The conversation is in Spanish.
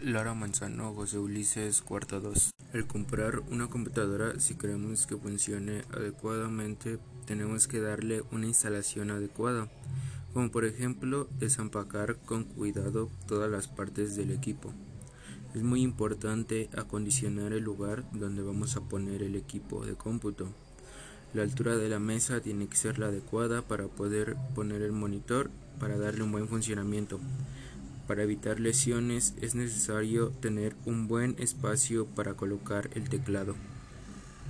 Lara Manzano, José Ulises, cuarta 2. El comprar una computadora, si queremos que funcione adecuadamente, tenemos que darle una instalación adecuada, como por ejemplo desempacar con cuidado todas las partes del equipo. Es muy importante acondicionar el lugar donde vamos a poner el equipo de cómputo. La altura de la mesa tiene que ser la adecuada para poder poner el monitor para darle un buen funcionamiento. Para evitar lesiones es necesario tener un buen espacio para colocar el teclado.